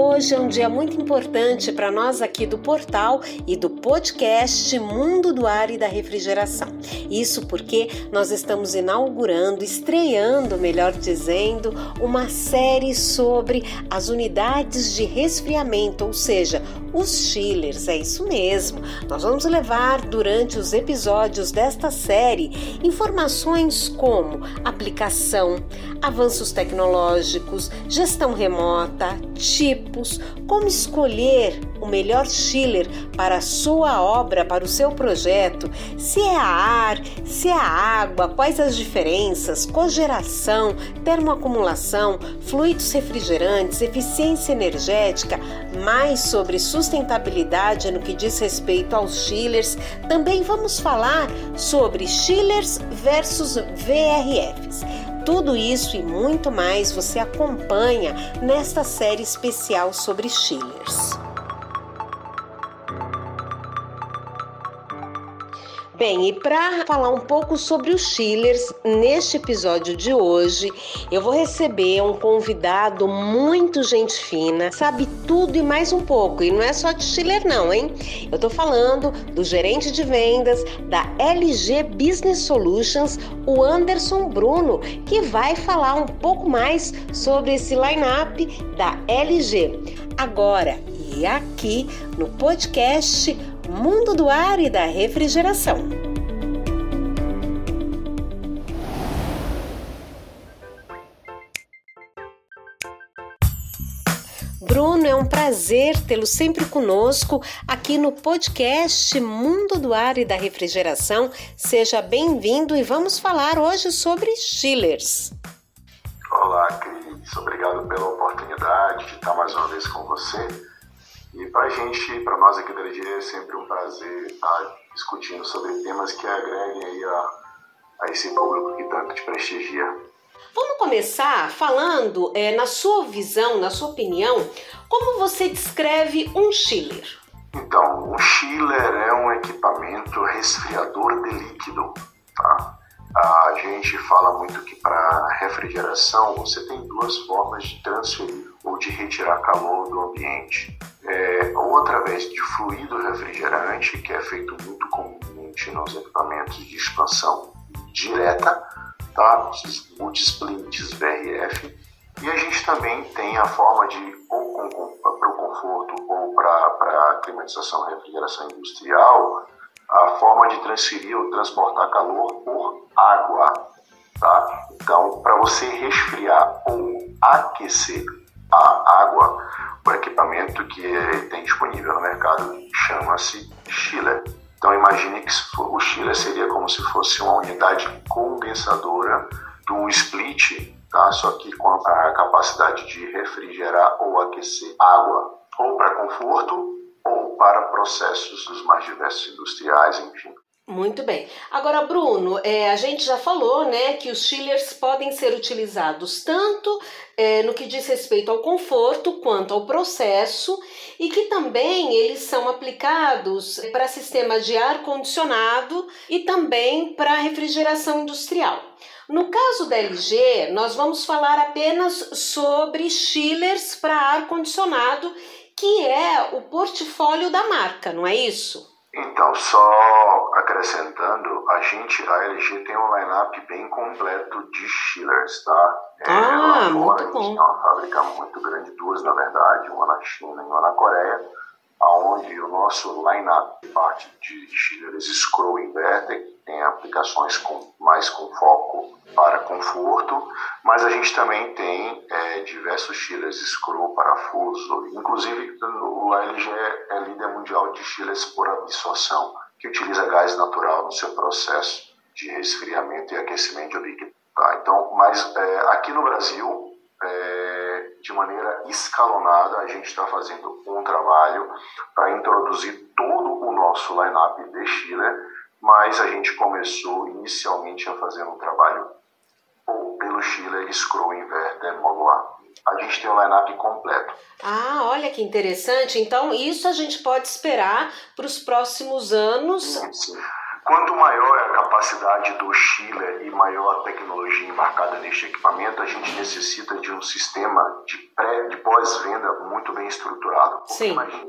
Hoje é um dia muito importante para nós aqui do portal e do podcast Mundo do Ar e da Refrigeração. Isso porque nós estamos inaugurando, estreando, melhor dizendo, uma série sobre as unidades de resfriamento, ou seja, os chillers. É isso mesmo. Nós vamos levar durante os episódios desta série informações como aplicação, avanços tecnológicos, gestão remota, como escolher o melhor chiller para a sua obra, para o seu projeto, se é ar, se é água, quais as diferenças, cogeração, termoacumulação, fluidos refrigerantes, eficiência energética, mais sobre sustentabilidade no que diz respeito aos chillers. Também vamos falar sobre chillers versus VRFs. Tudo isso e muito mais você acompanha nesta série especial sobre chillers. Bem, e para falar um pouco sobre os chillers, neste episódio de hoje, eu vou receber um convidado muito gente fina, sabe tudo e mais um pouco. E não é só de chiller não, hein? Eu tô falando do gerente de vendas da LG Business Solutions, o Anderson Bruno, que vai falar um pouco mais sobre esse line-up da LG. Agora, e aqui no podcast Mundo do Ar e da Refrigeração. Bruno, é um prazer tê-lo sempre conosco aqui no podcast Mundo do Ar e da Refrigeração. Seja bem-vindo e vamos falar hoje sobre chillers. Olá, Cris. Obrigado pela oportunidade de estar mais uma vez com você e para a gente, para nós aqui da LG, é sempre um prazer estar discutindo sobre temas que agreguem aí a, a esse público que tanto te prestigia. Vamos começar falando, é, na sua visão, na sua opinião, como você descreve um chiller? Então, um chiller é um equipamento resfriador de líquido. Tá? A gente fala muito que para refrigeração você tem duas formas de transferir ou de retirar calor do ambiente é, ou através de fluido refrigerante, que é feito muito comumente nos equipamentos de expansão direta, tá? os multisplints VRF, e a gente também tem a forma de, ou para o conforto ou para climatização e refrigeração industrial, a forma de transferir ou transportar calor por água. Tá? Então, para você resfriar ou aquecer a água, o equipamento que tem disponível no mercado chama-se chiller. Então imagine que o chiller seria como se fosse uma unidade condensadora de um split, tá? só que com a capacidade de refrigerar ou aquecer água, ou para conforto ou para processos dos mais diversos industriais, enfim. Muito bem. Agora, Bruno, é, a gente já falou né, que os chillers podem ser utilizados tanto é, no que diz respeito ao conforto quanto ao processo e que também eles são aplicados para sistemas de ar condicionado e também para refrigeração industrial. No caso da LG, nós vamos falar apenas sobre chillers para ar condicionado, que é o portfólio da marca, não é isso? Então, só acrescentando, a gente, a LG tem um line-up bem completo de chillers, tá? É, ah, muito bom. A gente tem uma fábrica muito grande, duas na verdade, uma na China e uma na Coreia, onde o nosso line-up parte de chillers scroll inverter, tem aplicações com, mais com foco para conforto, mas a gente também tem é, diversos chillers scroll parafuso, inclusive o LG é líder mundial de chillers por absorção, que utiliza gás natural no seu processo de resfriamento e aquecimento de líquido. Tá? Então, mas é, aqui no Brasil, é, de maneira escalonada, a gente está fazendo um trabalho para introduzir todo o nosso line-up de chiller, mas a gente começou inicialmente a fazer um trabalho pelo chiller Scroll Inverter modular. A gente tem o line-up completo. Ah, olha que interessante. Então, isso a gente pode esperar para os próximos anos. Sim, sim. Quanto maior a capacidade do chiller e maior a tecnologia embarcada neste equipamento, a gente necessita de um sistema de, pré, de pós-venda muito bem estruturado. Sim. Imagina,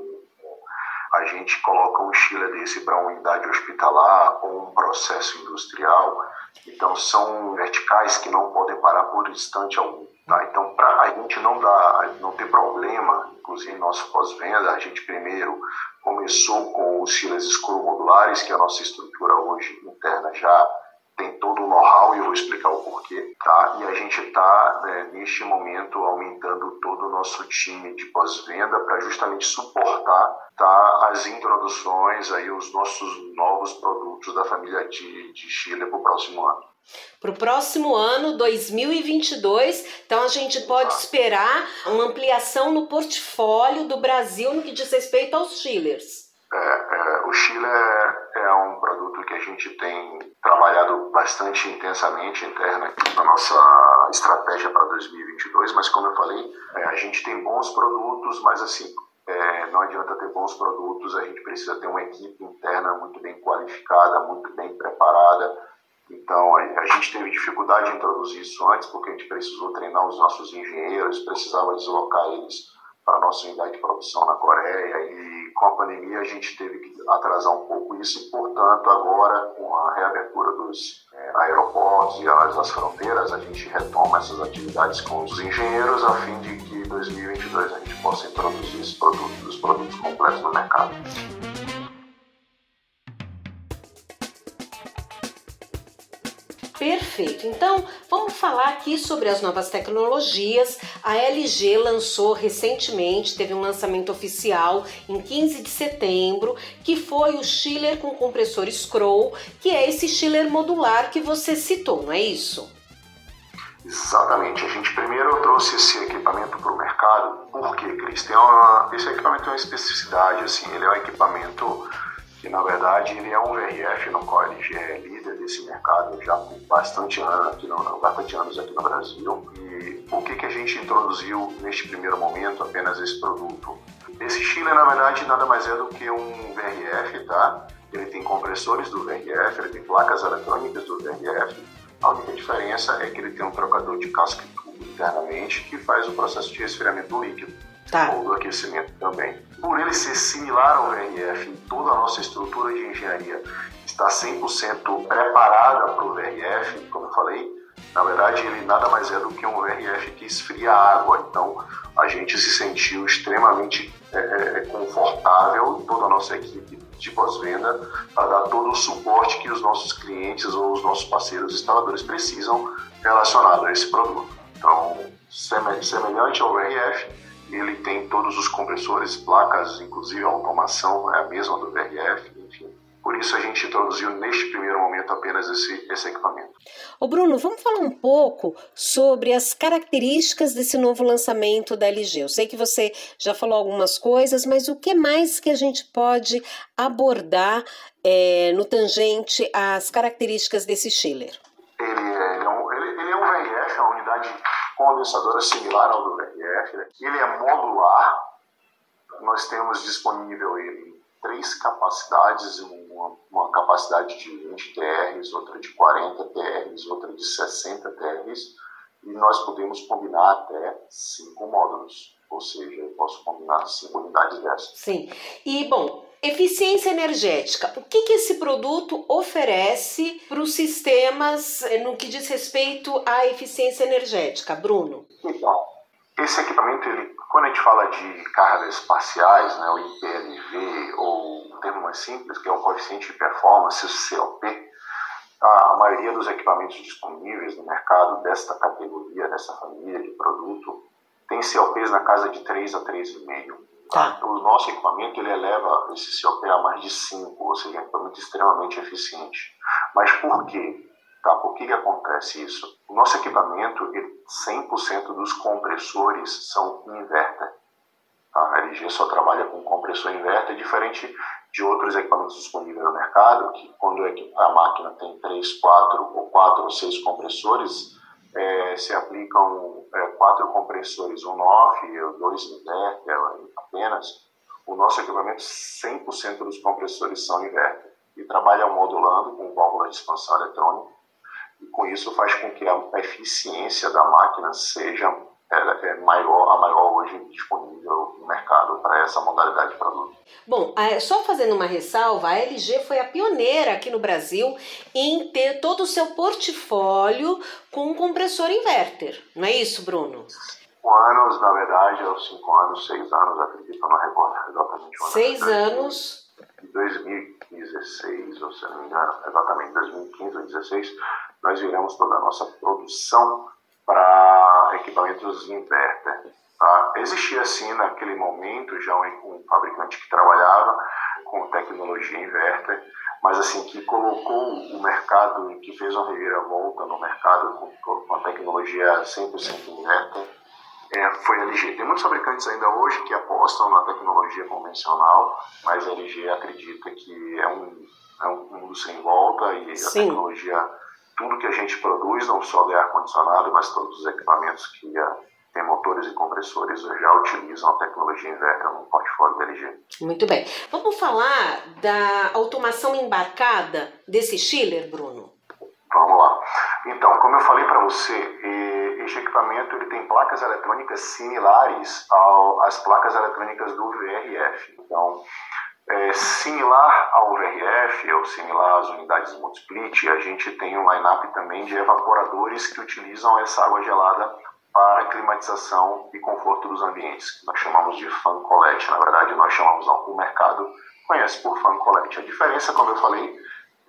a gente coloca um chiller desse para uma unidade hospitalar ou um processo industrial, então são verticais que não podem parar por instante algum. Tá? Então, para a gente não dar, não ter problema, inclusive nosso pós-venda, a gente primeiro começou com os filas escuro-modulares, que é a nossa estrutura hoje interna já tem todo o know-how e eu vou explicar o porquê, tá? E a gente está, né, neste momento, aumentando todo o nosso time de pós-venda para justamente suportar tá, as introduções, aí, os nossos novos produtos da família de, de Chile para o próximo ano. Para o próximo ano, 2022, então a gente pode esperar uma ampliação no portfólio do Brasil no que diz respeito aos chillers. É, é, o chiller é um produto que a gente tem trabalhado bastante intensamente interna na nossa estratégia para 2022, mas como eu falei, é, a gente tem bons produtos, mas assim, é, não adianta ter bons produtos, a gente precisa ter uma equipe interna muito bem qualificada, muito bem preparada, então, a, gente teve dificuldade em introduzir isso antes, porque a gente precisou treinar os nossos engenheiros, precisava deslocar eles para a nossa unidade de produção na Coreia, e com a pandemia a gente teve que atrasar um pouco isso, e, portanto, agora, com a reabertura dos é, aeroportos e as, as fronteiras, a gente retoma essas atividades com os engenheiros, a fim de que em 2022 a gente possa introduzir esses produtos, os produtos completos no mercado. Perfeito. Então, vamos falar aqui sobre as novas tecnologias. A LG lançou recentemente, teve um lançamento oficial em 15 de setembro, que foi o chiller com compressor Scroll, que é esse chiller modular que você citou, não é isso? Exatamente. A gente primeiro trouxe esse equipamento para o mercado. Por quê, Cris? Tem uma, esse equipamento tem uma especificidade, assim, ele é um equipamento que na verdade ele é um VRF no qual é líder desse mercado já com bastante anos aqui no, bastante anos aqui no Brasil. E o que, que a gente introduziu neste primeiro momento apenas esse produto? Esse chiller na verdade nada mais é do que um VRF, tá? Ele tem compressores do VRF, ele tem placas eletrônicas do VRF. A única diferença é que ele tem um trocador de casco e tubo internamente que faz o processo de resfriamento líquido tá. ou do aquecimento também. Por ele ser similar ao VRF toda a nossa estrutura de engenharia está 100% preparada para o VRF, como eu falei, na verdade ele nada mais é do que um VRF que esfria a água. Então a gente se sentiu extremamente é, é confortável, toda a nossa equipe de pós-venda, para dar todo o suporte que os nossos clientes ou os nossos parceiros instaladores precisam relacionado a esse produto. Então, semelhante ao VRF, ele tem todos os compressores, placas, inclusive a automação é a mesma do VRF, enfim. Por isso a gente introduziu neste primeiro momento apenas esse, esse equipamento. Ô Bruno, vamos falar um pouco sobre as características desse novo lançamento da LG. Eu sei que você já falou algumas coisas, mas o que mais que a gente pode abordar é, no tangente às características desse chiller? Ele é, um, ele, ele é um VRF, é uma unidade condensadora similar ao do VRF. Né? Ele é modular. Nós temos disponível ele em três capacidades, uma, uma capacidade de 20 TRs, outra de 40 TRs, outra de 60 TRs, e nós podemos combinar até cinco módulos, ou seja, eu posso combinar cinco unidades dessas. Sim. E, bom, Eficiência energética. O que, que esse produto oferece para os sistemas eh, no que diz respeito à eficiência energética, Bruno? Então, esse equipamento, ele, quando a gente fala de cargas espaciais, né, o IPLV, ou o termo mais simples, que é o coeficiente de performance, o COP, a maioria dos equipamentos disponíveis no mercado desta categoria, dessa família de produto, tem COPs na casa de 3 a 3,5. Tá. O nosso equipamento ele eleva esse COP a mais de 5, ou seja, é um equipamento extremamente eficiente. Mas por quê? Tá? Por que, que acontece isso? O nosso equipamento, ele, 100% dos compressores são inverter. Tá? A LG só trabalha com compressor inverter, diferente de outros equipamentos disponíveis no mercado, que quando a máquina tem 3, 4 ou 4 ou 6 compressores, é, se aplicam é, quatro compressores, um off, dois inverter apenas, o nosso equipamento 100% dos compressores são inverter. e trabalha modulando com válvula de expansão eletrônica e com isso faz com que a eficiência da máquina seja é maior, a maior hoje disponível no mercado para essa modalidade de produto. Bom, só fazendo uma ressalva, a LG foi a pioneira aqui no Brasil em ter todo o seu portfólio com um compressor inverter, não é isso, Bruno? Cinco anos, na verdade, os cinco anos, seis anos, acredito, não recordo exatamente. Seis anos. Em 2016, ou se não me engano, exatamente 2015 ou 2016, nós viramos toda a nossa produção para equipamentos inverter. Tá? Existia, sim, naquele momento, já um, um fabricante que trabalhava com tecnologia inverter, mas assim que colocou o mercado, que fez uma reviravolta no mercado com, com a tecnologia 100% inverter, é, foi a LG. Tem muitos fabricantes ainda hoje que apostam na tecnologia convencional, mas a LG acredita que é um, é um mundo sem volta e Sim. a tecnologia tudo que a gente produz, não só de ar-condicionado, mas todos os equipamentos que a, tem motores e compressores já utilizam a tecnologia inverter no portfólio da LG. Muito bem. Vamos falar da automação embarcada desse chiller, Bruno? Vamos lá. Então, como eu falei para você, este equipamento ele tem placas eletrônicas similares ao, às placas eletrônicas do VRF. Então, é, similar ao VRF, ou similar às unidades multisplit, a gente tem um line-up também de evaporadores que utilizam essa água gelada para climatização e conforto dos ambientes. Nós chamamos de fan collect, na verdade nós chamamos, o mercado conhece por fan collect. A diferença, como eu falei,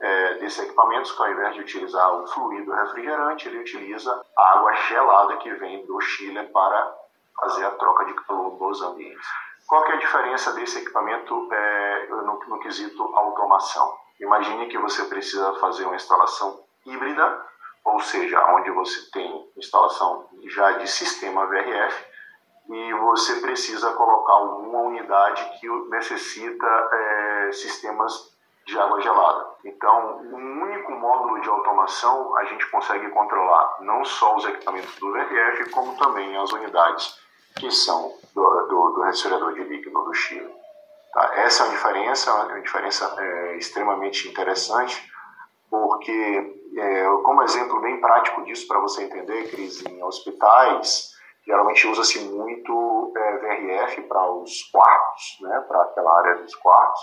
é, desses equipamentos, que ao invés de utilizar o fluido refrigerante, ele utiliza a água gelada que vem do Chile para fazer a troca de calor nos ambientes. Qual que é a diferença desse equipamento é, no, no quesito automação? Imagine que você precisa fazer uma instalação híbrida, ou seja, onde você tem instalação já de sistema VRF e você precisa colocar uma unidade que necessita é, sistemas de água gelada. Então, um único módulo de automação a gente consegue controlar não só os equipamentos do VRF, como também as unidades que são do, do, do resfriador de líquido do Chile. Tá? Essa é uma diferença, uma diferença é, extremamente interessante, porque, é, como exemplo bem prático disso para você entender, Cris, em hospitais, geralmente usa-se muito é, VRF para os quartos, né, para aquela área dos quartos,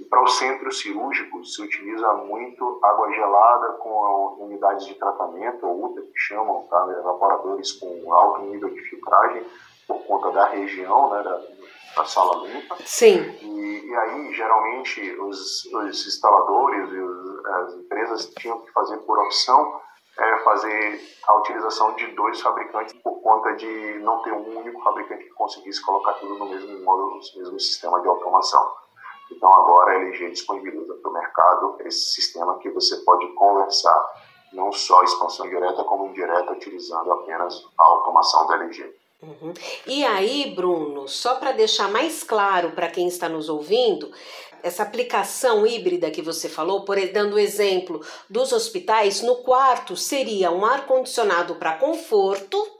e para os centros cirúrgicos se utiliza muito água gelada com unidades de tratamento, ou UTA, que chamam, tá? evaporadores com alto nível de filtragem, por conta da região, né, da, da sala limpa. Sim. E, e aí, geralmente, os, os instaladores e os, as empresas tinham que fazer por opção é, fazer a utilização de dois fabricantes por conta de não ter um único fabricante que conseguisse colocar tudo no mesmo módulo, no mesmo sistema de automação. Então agora a LG disponibiliza para o mercado esse sistema que você pode conversar não só expansão direta como indireta utilizando apenas a automação da LG. Uhum. E aí, Bruno, só para deixar mais claro para quem está nos ouvindo, essa aplicação híbrida que você falou, por dando o exemplo dos hospitais, no quarto seria um ar condicionado para conforto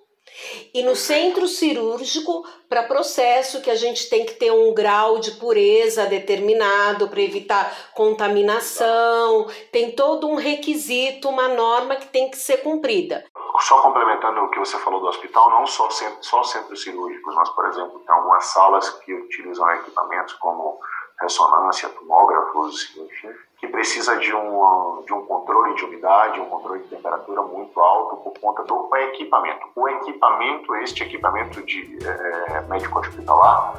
e no centro cirúrgico, para processo que a gente tem que ter um grau de pureza determinado para evitar contaminação, tem todo um requisito, uma norma que tem que ser cumprida. Só complementando o que você falou do hospital, não só, centro, só centros cirúrgicos, mas, por exemplo, tem algumas salas que utilizam equipamentos como ressonância, tomógrafos, enfim, que precisa de um, de um controle de umidade, um controle de temperatura muito alto por conta do equipamento. O equipamento, este equipamento de é, médico hospitalar,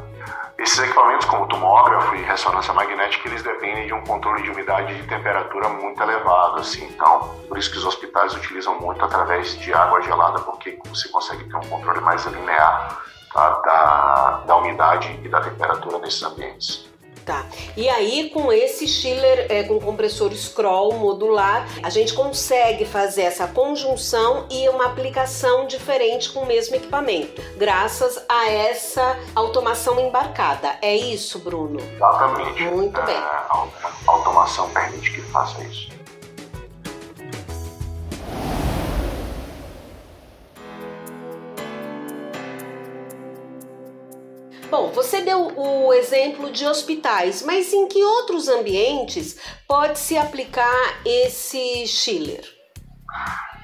esses equipamentos como tomógrafo e ressonância magnética, eles dependem de um controle de umidade e de temperatura muito elevado, assim. Então, por isso que os hospitais utilizam muito através de água gelada, porque você consegue ter um controle mais linear tá, da, da umidade e da temperatura nesses ambientes. Tá. E aí, com esse chiller, é, com compressor scroll modular, a gente consegue fazer essa conjunção e uma aplicação diferente com o mesmo equipamento, graças a essa automação embarcada. É isso, Bruno? Exatamente. Muito é, bem. A automação permite que faça isso. Bom, você deu o exemplo de hospitais, mas em que outros ambientes pode se aplicar esse chiller?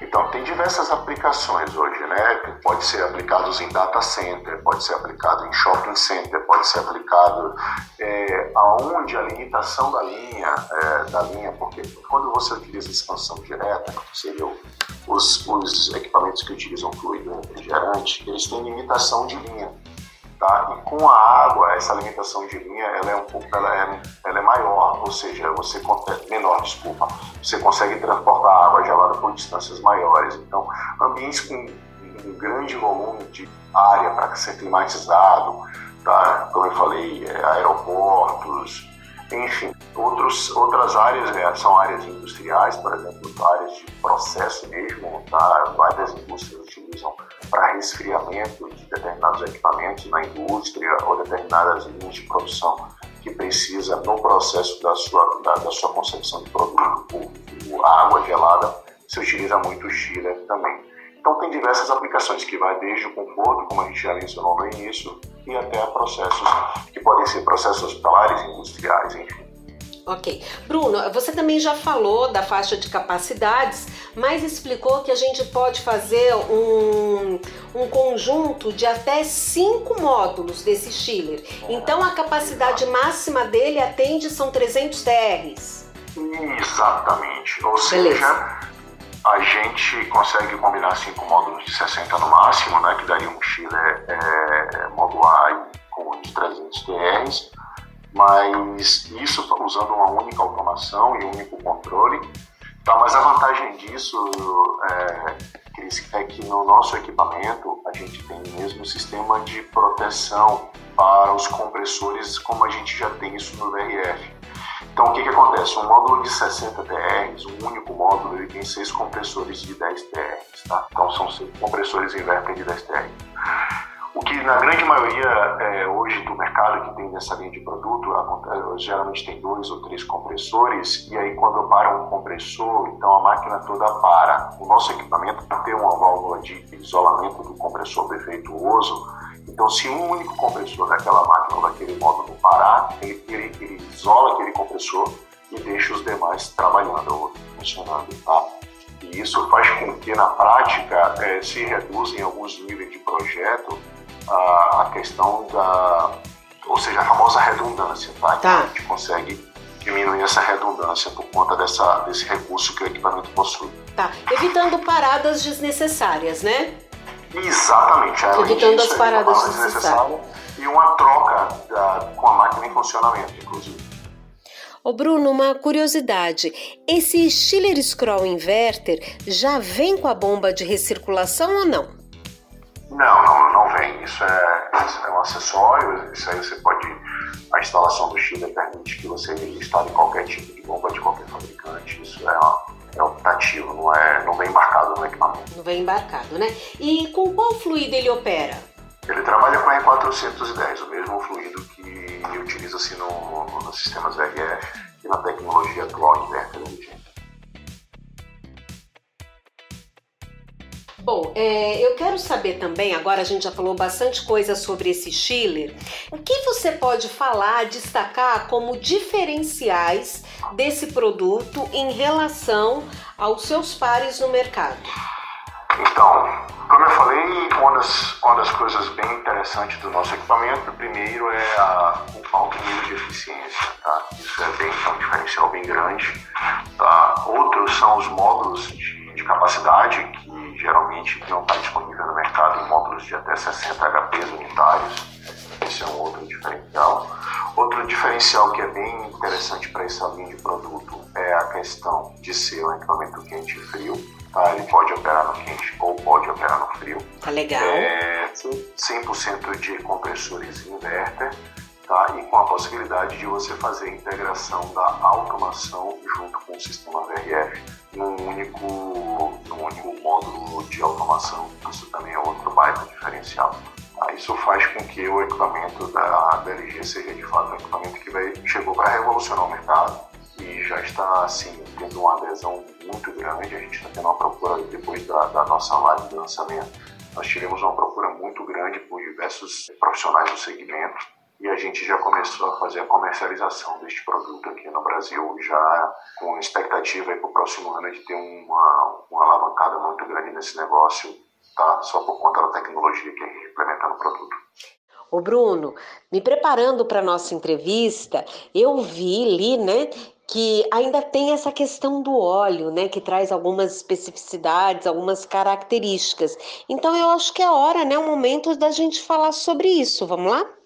Então, tem diversas aplicações hoje, né? Pode ser aplicado em data center, pode ser aplicado em shopping center, pode ser aplicado é, aonde a limitação da linha, é, da linha, porque quando você utiliza expansão direta, seriam os, os equipamentos que utilizam fluido refrigerante, eles têm limitação de linha. Tá? E com a água, essa limitação de linha ela é um pouco ela é, ela é maior, ou seja, você menor, desculpa, você consegue transportar água gelada por distâncias maiores. Então, ambientes com um grande volume de área para ser climatizado, tá? como eu falei, é, aeroportos, enfim, outros, outras áreas né, são áreas industriais, por exemplo, áreas de processo mesmo, tá? várias indústrias utilizam para resfriamento de determinados equipamentos na indústria ou determinadas linhas de produção que precisa no processo da sua, da, da sua concepção de produto, o, a água gelada, se utiliza muito o chiller também. Então tem diversas aplicações que vai desde o conforto, como a gente já mencionou no início, e até processos que podem ser processos hospitalares, industriais, enfim. Ok. Bruno, você também já falou da faixa de capacidades, mas explicou que a gente pode fazer um, um conjunto de até cinco módulos desse chiller. Então a capacidade máxima dele atende são 300 TRs. Exatamente. Ou Beleza. A gente consegue combinar cinco módulos de 60 no máximo, né, que daria um chiller é, modular com de 300 TRs mas isso usando uma única automação e um único controle. Tá, mas a vantagem disso, é, Cris, é que no nosso equipamento a gente tem o mesmo sistema de proteção para os compressores, como a gente já tem isso no VRF. Então, o que, que acontece? Um módulo de 60 TRs, um único módulo, ele tem seis compressores de 10 TRs. Tá? Então, são seis compressores inverter de 10 TRs. O que na grande maioria é, hoje do mercado que tem nessa linha de produto, geralmente tem dois ou três compressores, e aí quando para um compressor, então a máquina toda para. O nosso equipamento tem uma válvula de isolamento do compressor defeituoso, então se um único compressor daquela máquina ou daquele módulo parar, ele, ele, ele isola aquele compressor e deixa os demais trabalhando, funcionando, tá? E isso faz com que na prática é, se reduzem alguns níveis de projeto a, a questão da, ou seja, a famosa redundância, tá? Então, tá. a gente consegue diminuir essa redundância por conta dessa, desse recurso que o equipamento possui. Tá, evitando paradas desnecessárias, né? Exatamente. Evitando disso, as paradas desnecessárias. E uma troca da, com a máquina em funcionamento, inclusive. Ô Bruno, uma curiosidade: esse Schiller Scroll Inverter já vem com a bomba de recirculação ou não? Não, não, não vem. Isso é, isso é um acessório, isso aí você pode. A instalação do Chile permite que você instale qualquer tipo de bomba de qualquer fabricante. Isso é, é optativo, não, é, não vem embarcado no equipamento. Não vem embarcado, né? E com qual fluido ele opera? Ele trabalha com R410, o mesmo fluido que utiliza-se no, no, nos sistemas VRF e na tecnologia atual de Bom, é, eu quero saber também, agora a gente já falou bastante coisa sobre esse chiller, o que você pode falar, destacar como diferenciais desse produto em relação aos seus pares no mercado? Então, como eu falei, uma das, uma das coisas bem interessantes do nosso equipamento, primeiro é a, o alto nível de eficiência, tá? Isso é bem, é um diferencial bem grande, tá? Outros são os módulos de, de capacidade, que geralmente não está disponível no mercado em módulos de até 60 HPs unitários. Esse é um outro diferencial. Outro diferencial que é bem interessante para essa linha de produto é a questão de ser um equipamento quente e frio. Tá? Ele pode operar no quente ou pode operar no frio. Tá legal. É 100% de compressores inverter tá? e com a possibilidade de você fazer a integração da automação junto com o sistema VRF num único, num único módulo de automação. Isso também é outro baita diferencial. Tá? Isso faz com que o equipamento da, da seja de fato um equipamento que vai, chegou para revolucionar o mercado e já está assim, tendo uma adesão muito grande. A gente está tendo uma procura depois da, da nossa live de lançamento. Nós tivemos uma procura muito grande por diversos profissionais do segmento e a gente já começou a fazer a comercialização deste produto aqui no Brasil, já com expectativa para o próximo ano de ter uma, uma alavancada muito grande nesse negócio, tá? só por conta da tecnologia que a gente implementa no produto. Ô Bruno, me preparando para nossa entrevista, eu vi ali, né, que ainda tem essa questão do óleo, né, que traz algumas especificidades, algumas características. Então eu acho que é hora, né, o momento da gente falar sobre isso. Vamos lá?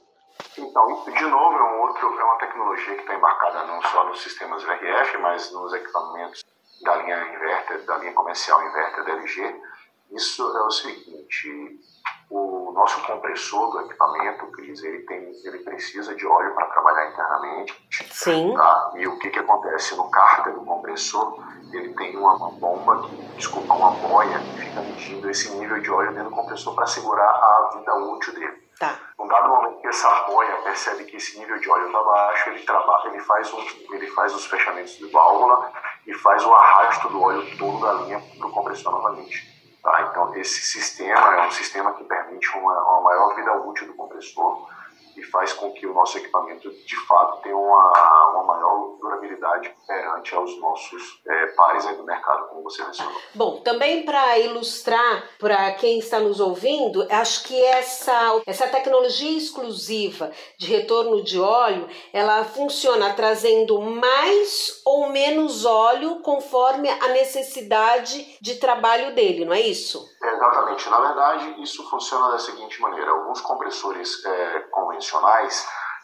Então, de novo, é, um outro, é uma tecnologia que está embarcada não só nos sistemas VRF, mas nos equipamentos da linha inverter, da linha comercial inverter da LG. Isso é o seguinte, o nosso compressor do equipamento, Cris, ele, tem, ele precisa de óleo para trabalhar internamente. Sim. Tá? E o que, que acontece no cárter do compressor? Ele tem uma, uma bomba, que, desculpa, uma boia que fica medindo esse nível de óleo dentro do compressor para segurar a vida útil dele. Tá. Num dado momento que essa boia percebe que esse nível de óleo está baixo, ele, trabalha, ele, faz um, ele faz os fechamentos de válvula e faz o arrasto do óleo todo da linha para o compressor novamente. Tá? Então, esse sistema é um sistema que permite uma, uma maior vida útil do compressor e faz com que o nosso equipamento de fato tenha uma, uma maior durabilidade perante aos nossos é, pares aí do mercado, como você mencionou. Bom, também para ilustrar para quem está nos ouvindo, acho que essa, essa tecnologia exclusiva de retorno de óleo, ela funciona trazendo mais ou menos óleo conforme a necessidade de trabalho dele, não é isso? exatamente. Na verdade, isso funciona da seguinte maneira: alguns compressores é, convencionais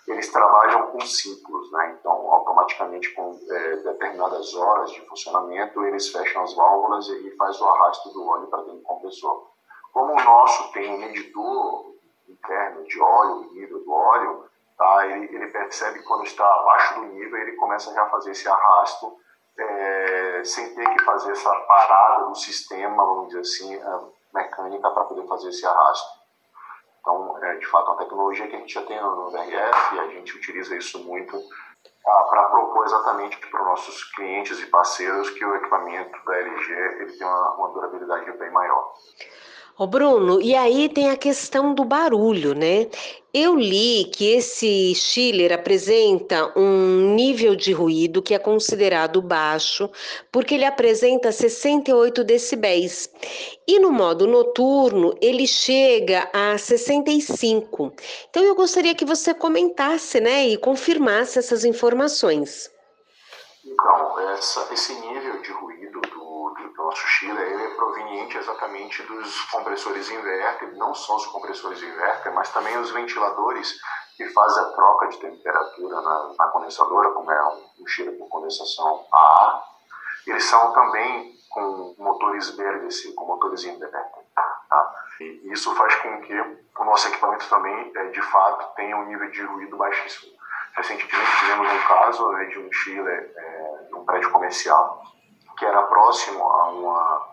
eles trabalham com ciclos, né? Então, automaticamente com é, determinadas horas de funcionamento, eles fecham as válvulas e faz o arrasto do óleo para dentro do compressor. Como o nosso tem um medidor interno de óleo, nível do óleo, tá? Ele, ele percebe quando está abaixo do nível, ele começa já a fazer esse arrasto é, sem ter que fazer essa parada do sistema, vamos dizer assim, mecânica para poder fazer esse arrasto. De fato uma tecnologia que a gente já tem no VRF e a gente utiliza isso muito para propor exatamente para os nossos clientes e parceiros que o equipamento da LG ele tem uma, uma durabilidade bem maior. Ô Bruno, e aí tem a questão do barulho, né? Eu li que esse chiller apresenta um nível de ruído que é considerado baixo, porque ele apresenta 68 decibéis. E no modo noturno, ele chega a 65. Então eu gostaria que você comentasse, né, e confirmasse essas informações. Então, essa, esse nível de ruído do do nosso chiller ele é proveniente exatamente dos compressores inverter, não só os compressores inverter, mas também os ventiladores que fazem a troca de temperatura na, na condensadora, como é um, um chiller por condensação a ar. Eles são também com motores VRDC, com motores inverter. Tá? E isso faz com que o nosso equipamento também, é, de fato, tenha um nível de ruído baixíssimo. Recentemente tivemos um caso né, de um chiller é, de um prédio comercial que era próximo a, uma,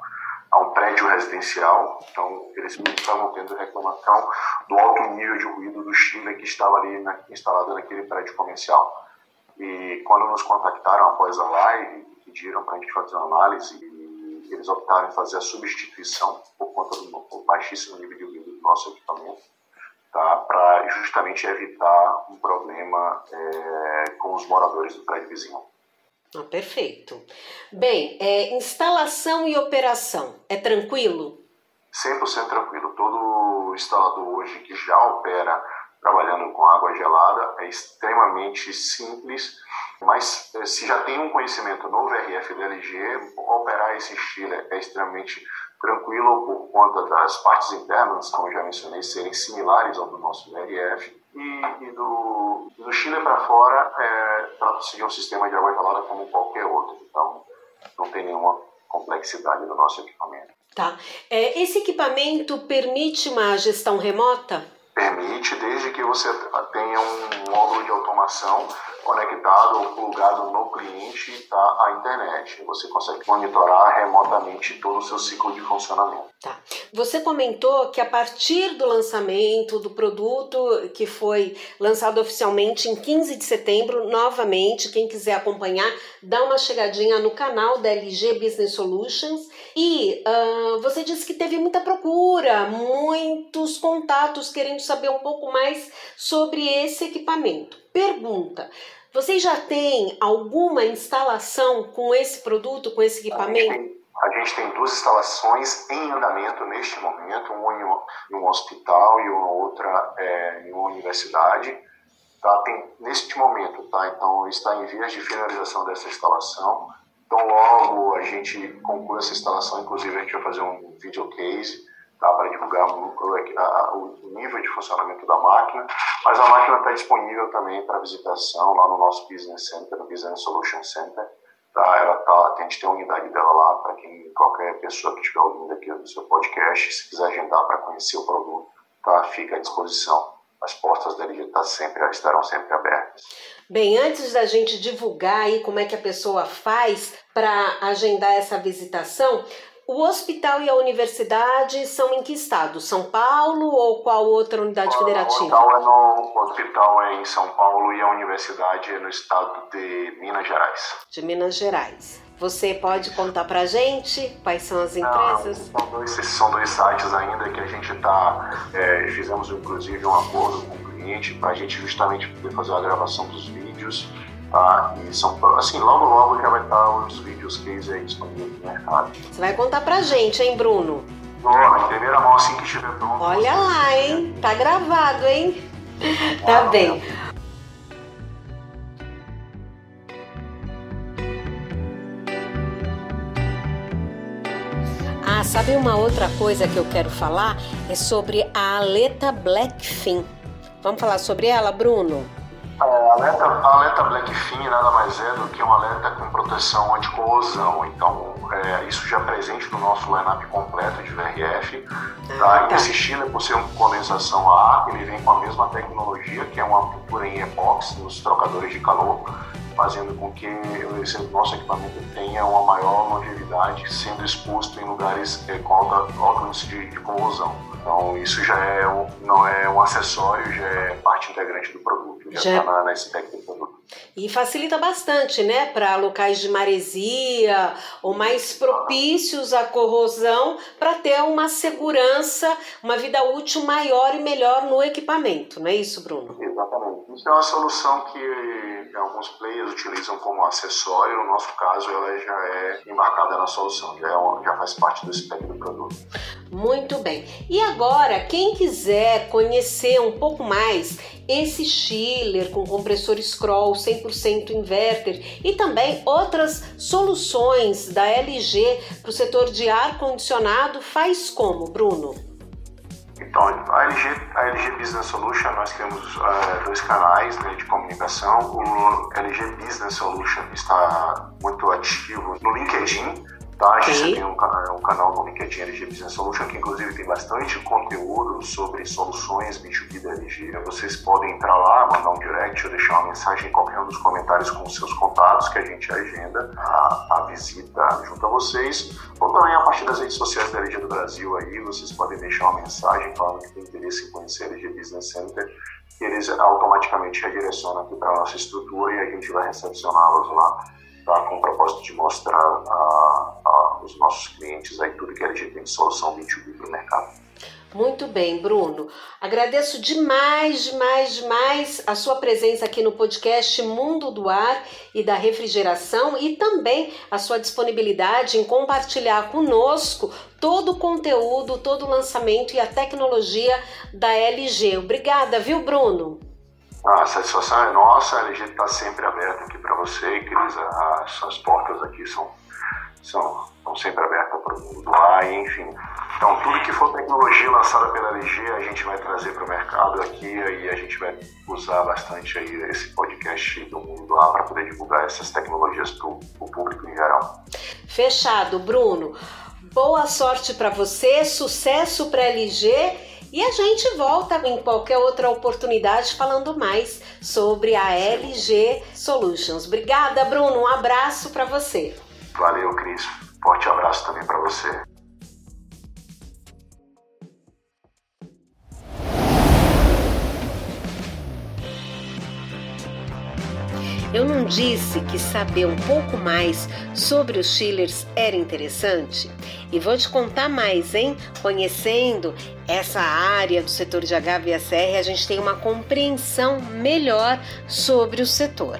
a um prédio residencial, então eles estavam tendo reclamação do alto nível de ruído do Chile que estava ali na, instalado naquele prédio comercial. E quando nos contactaram após a live, pediram para a gente fazer uma análise, e eles optaram em fazer a substituição por conta do baixíssimo nível de ruído do nosso equipamento, tá, para justamente evitar um problema é, com os moradores do prédio vizinho. Ah, perfeito. Bem, é, instalação e operação, é tranquilo? 100% tranquilo. Todo instalador hoje que já opera trabalhando com água gelada é extremamente simples, mas é, se já tem um conhecimento no VRF da LG, operar esse chiller é extremamente tranquilo por conta das partes internas, como já mencionei, serem similares ao do nosso VRF e, e do, do Chile para fora é, para seguir um sistema de água gelada como qualquer outro. Então, não tem nenhuma complexidade no nosso equipamento. Tá. É, esse equipamento permite uma gestão remota? Permite, desde que você tenha um módulo de automação conectado ou plugado no cliente tá, à internet. Você consegue monitorar remotamente todo o seu ciclo de funcionamento. Tá. Você comentou que a partir do lançamento do produto que foi lançado oficialmente em 15 de setembro, novamente, quem quiser acompanhar, dá uma chegadinha no canal da LG Business Solutions. E uh, você disse que teve muita procura, muitos contatos querendo saber um pouco mais sobre esse equipamento. Pergunta: vocês já têm alguma instalação com esse produto, com esse equipamento? A gente tem duas instalações em andamento neste momento, uma em um hospital e uma outra é, em uma universidade. Tá? Tem, neste momento, tá? então está em vias de finalização dessa instalação. Então, logo a gente conclui essa instalação, inclusive a gente vai fazer um videocase tá? para divulgar o, o nível de funcionamento da máquina, mas a máquina está disponível também para visitação lá no nosso Business Center, no Business Solution Center. Tá? Ela tá, a gente tem a unidade dela lá para quem qualquer pessoa que estiver ouvindo aqui no seu podcast, se quiser agendar para conhecer o produto, tá? fica à disposição. As portas da tá sempre, estarão sempre abertas. Bem, antes da gente divulgar aí como é que a pessoa faz para agendar essa visitação, o hospital e a universidade são em que estado? São Paulo ou qual outra unidade federativa? O hospital, é no, hospital é em São Paulo e a universidade é no estado de Minas Gerais. De Minas Gerais. Você pode contar pra gente quais são as empresas? Não, são, dois, são dois sites ainda que a gente está. É, fizemos inclusive um acordo com o cliente para a gente justamente poder fazer a gravação dos vídeos Tá? E são, assim, logo logo já vai estar os vídeos case aí disponíveis no mercado. Você vai contar pra gente, hein, Bruno? Ó, primeira mão assim que estiver pronto. Olha lá, hein? Tá gravado, hein? Tá ah, bem. Ah, sabe uma outra coisa que eu quero falar? É sobre a Aleta Blackfin. Vamos falar sobre ela, Bruno? É, alerta, alerta Blackfin nada mais é do que uma alerta com proteção anti-corrosão. Então, é, isso já é presente no nosso lineup completo de VRF. Tá? E tá. esse chile, por ser uma condensação a ar, ele vem com a mesma tecnologia, que é uma pintura em epóxi nos trocadores de calor, fazendo com que esse nosso equipamento tenha uma maior longevidade, sendo exposto em lugares é, com alta, alto índice de, de corrosão. Então, isso já é um, não é um acessório, já é parte integrante do produto, já está na, na spec. E facilita bastante, né, para locais de maresia ou mais propícios à corrosão, para ter uma segurança, uma vida útil maior e melhor no equipamento, não é isso, Bruno? Exatamente. Isso é uma solução que alguns players utilizam como acessório, no nosso caso ela já é embarcada na solução, já, é já faz parte do spec do produto. Muito bem. E agora, quem quiser conhecer um pouco mais esse chiller com compressor scroll 100% inverter e também outras soluções da LG para o setor de ar condicionado, faz como, Bruno? Então, a LG, a LG Business Solution, nós temos uh, dois canais né, de comunicação. O LG Business Solution está muito ativo no LinkedIn, Tá, a gente tem um, um, canal no LinkedIn LG Business Solution que inclusive tem bastante conteúdo sobre soluções B2B da LG. Vocês podem entrar lá, mandar um direct ou deixar uma mensagem em qualquer um dos comentários com seus contatos que a gente agenda a, a visita junto a vocês. Ou também a partir das redes sociais da LG do Brasil aí, vocês podem deixar uma mensagem falando que tem interesse em conhecer a LG Business Center eles automaticamente redirecionam aqui para a nossa estrutura e a gente vai recepcioná-los lá tá? com o propósito de mostrar a, a, os nossos clientes aí tudo que a gente tem de solução B2B para o mercado. Muito bem, Bruno. Agradeço demais, demais, demais a sua presença aqui no podcast Mundo do Ar e da Refrigeração e também a sua disponibilidade em compartilhar conosco todo o conteúdo, todo o lançamento e a tecnologia da LG. Obrigada, viu, Bruno? A satisfação é nossa, a LG está sempre aberta aqui para você, Cris. As, as portas aqui são, são, são sempre abertas para o mundo lá, enfim. Então, tudo que for tecnologia lançada pela LG, a gente vai trazer para o mercado aqui e a gente vai usar bastante aí esse podcast do mundo lá para poder divulgar essas tecnologias para o público em geral. Fechado, Bruno. Boa sorte para você, sucesso para a LG E a gente volta em qualquer outra oportunidade falando mais sobre a LG Solutions. Obrigada, Bruno. Um abraço para você. Valeu, Cris. Forte abraço também para você. Eu não disse que saber um pouco mais sobre os chillers era interessante? E vou te contar mais, hein? Conhecendo essa área do setor de HVSR, a gente tem uma compreensão melhor sobre o setor.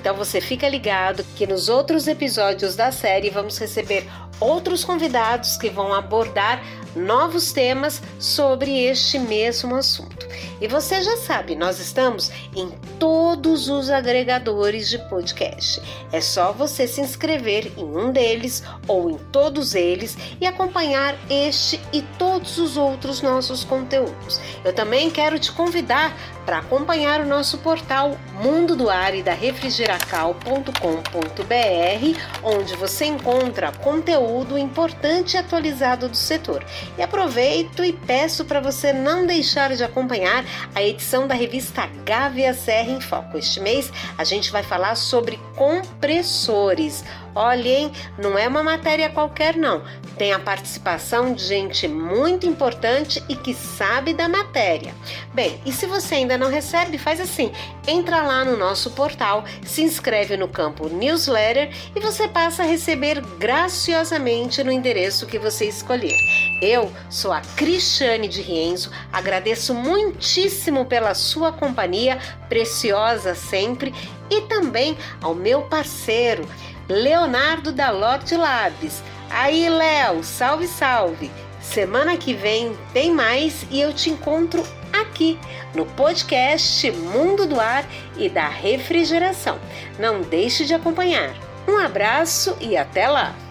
Então você fica ligado que nos outros episódios da série vamos receber outros convidados que vão abordar novos temas sobre este mesmo assunto. E você já sabe, nós estamos em todos os agregadores de podcast. É só você se inscrever em um deles ou em todos eles e acompanhar este e todos os outros nossos conteúdos. Eu também quero te convidar para acompanhar o nosso portal Mundo do Ar e da Refrigeracal.com.br, onde você encontra conteúdo importante e atualizado do setor. E aproveito e peço para você não deixar de acompanhar a edição da revista Gávea Serra em Foco. Este mês a gente vai falar sobre compressores. Olhem, não é uma matéria qualquer não. Tem a participação de gente muito importante e que sabe da matéria. Bem, e se você ainda não recebe, faz assim: entra lá no nosso portal, se inscreve no campo newsletter e você passa a receber graciosamente no endereço que você escolher. Eu sou a Cristiane de Rienzo, agradeço muitíssimo pela sua companhia, preciosa sempre, e também ao meu parceiro Leonardo da Lotte Labs. Aí, Léo, salve, salve! Semana que vem tem mais e eu te encontro aqui no podcast Mundo do Ar e da Refrigeração. Não deixe de acompanhar. Um abraço e até lá!